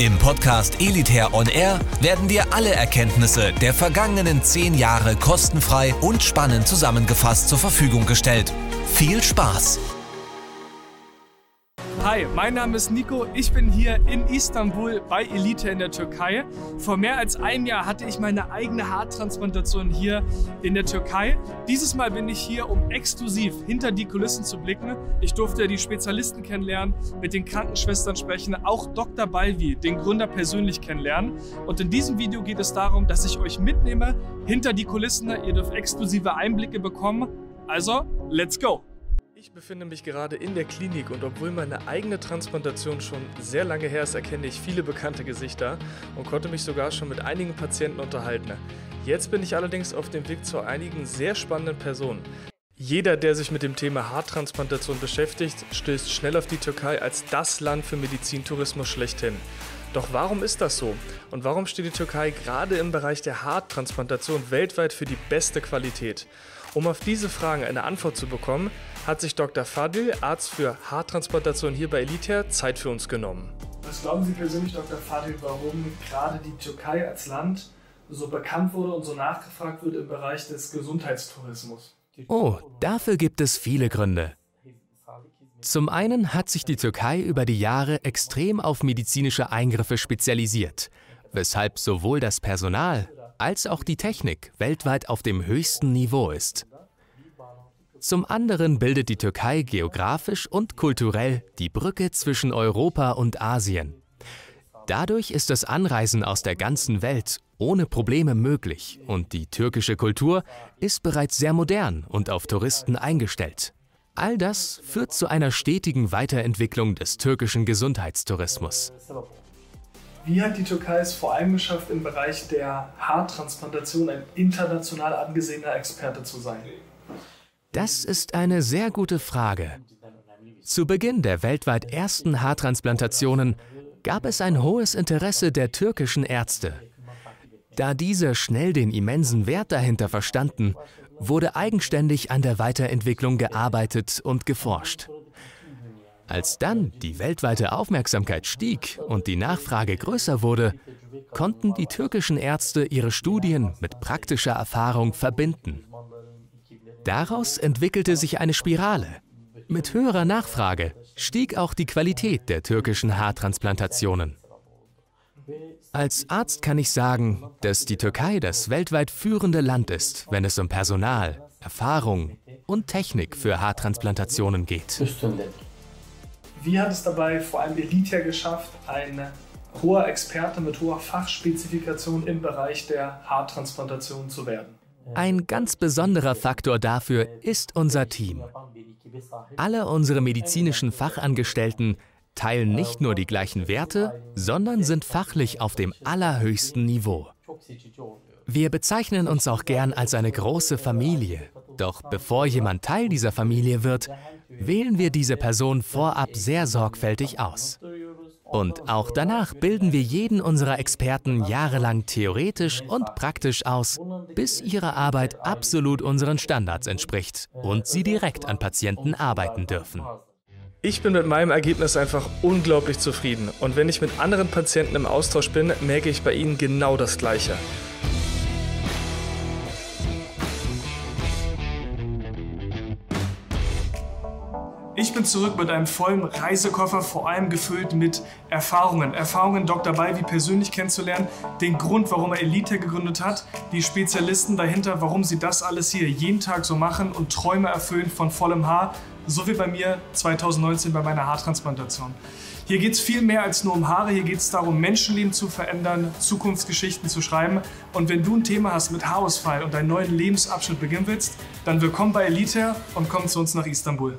Im Podcast Elitair On Air werden dir alle Erkenntnisse der vergangenen zehn Jahre kostenfrei und spannend zusammengefasst zur Verfügung gestellt. Viel Spaß! Hi, mein Name ist Nico. Ich bin hier in Istanbul bei Elite in der Türkei. Vor mehr als einem Jahr hatte ich meine eigene Haartransplantation hier in der Türkei. Dieses Mal bin ich hier, um exklusiv hinter die Kulissen zu blicken. Ich durfte die Spezialisten kennenlernen, mit den Krankenschwestern sprechen, auch Dr. Balvi, den Gründer, persönlich kennenlernen. Und in diesem Video geht es darum, dass ich euch mitnehme hinter die Kulissen. Ihr dürft exklusive Einblicke bekommen. Also, let's go! Ich befinde mich gerade in der Klinik und obwohl meine eigene Transplantation schon sehr lange her ist, erkenne ich viele bekannte Gesichter und konnte mich sogar schon mit einigen Patienten unterhalten. Jetzt bin ich allerdings auf dem Weg zu einigen sehr spannenden Personen. Jeder, der sich mit dem Thema Haartransplantation beschäftigt, stößt schnell auf die Türkei als das Land für Medizintourismus schlechthin. Doch warum ist das so? Und warum steht die Türkei gerade im Bereich der Haartransplantation weltweit für die beste Qualität? Um auf diese Fragen eine Antwort zu bekommen, hat sich Dr. Fadil, Arzt für Haartransplantation hier bei Elitair, Zeit für uns genommen. Was glauben Sie persönlich, Dr. Fadil, warum gerade die Türkei als Land so bekannt wurde und so nachgefragt wird im Bereich des Gesundheitstourismus? Oh, dafür gibt es viele Gründe. Zum einen hat sich die Türkei über die Jahre extrem auf medizinische Eingriffe spezialisiert, weshalb sowohl das Personal als auch die Technik weltweit auf dem höchsten Niveau ist. Zum anderen bildet die Türkei geografisch und kulturell die Brücke zwischen Europa und Asien. Dadurch ist das Anreisen aus der ganzen Welt ohne Probleme möglich und die türkische Kultur ist bereits sehr modern und auf Touristen eingestellt. All das führt zu einer stetigen Weiterentwicklung des türkischen Gesundheitstourismus. Wie hat die Türkei es vor allem geschafft, im Bereich der Haartransplantation ein international angesehener Experte zu sein? Das ist eine sehr gute Frage. Zu Beginn der weltweit ersten Haartransplantationen gab es ein hohes Interesse der türkischen Ärzte. Da diese schnell den immensen Wert dahinter verstanden, wurde eigenständig an der Weiterentwicklung gearbeitet und geforscht. Als dann die weltweite Aufmerksamkeit stieg und die Nachfrage größer wurde, konnten die türkischen Ärzte ihre Studien mit praktischer Erfahrung verbinden. Daraus entwickelte sich eine Spirale. Mit höherer Nachfrage stieg auch die Qualität der türkischen Haartransplantationen. Als Arzt kann ich sagen, dass die Türkei das weltweit führende Land ist, wenn es um Personal, Erfahrung und Technik für Haartransplantationen geht. Wie hat es dabei vor allem Elitia geschafft, ein hoher Experte mit hoher Fachspezifikation im Bereich der Haartransplantation zu werden? Ein ganz besonderer Faktor dafür ist unser Team. Alle unsere medizinischen Fachangestellten teilen nicht nur die gleichen Werte, sondern sind fachlich auf dem allerhöchsten Niveau. Wir bezeichnen uns auch gern als eine große Familie. Doch bevor jemand Teil dieser Familie wird, wählen wir diese Person vorab sehr sorgfältig aus. Und auch danach bilden wir jeden unserer Experten jahrelang theoretisch und praktisch aus, bis ihre Arbeit absolut unseren Standards entspricht und sie direkt an Patienten arbeiten dürfen. Ich bin mit meinem Ergebnis einfach unglaublich zufrieden und wenn ich mit anderen Patienten im Austausch bin, merke ich bei ihnen genau das Gleiche. Ich bin zurück mit einem vollen Reisekoffer, vor allem gefüllt mit Erfahrungen. Erfahrungen, Dr. Balvi persönlich kennenzulernen, den Grund, warum er Elite gegründet hat, die Spezialisten dahinter, warum sie das alles hier jeden Tag so machen und Träume erfüllen von vollem Haar, so wie bei mir 2019 bei meiner Haartransplantation. Hier geht es viel mehr als nur um Haare, hier geht es darum, Menschenleben zu verändern, Zukunftsgeschichten zu schreiben. Und wenn du ein Thema hast mit Haarausfall und deinen neuen Lebensabschnitt beginnen willst, dann willkommen bei Elite und komm zu uns nach Istanbul.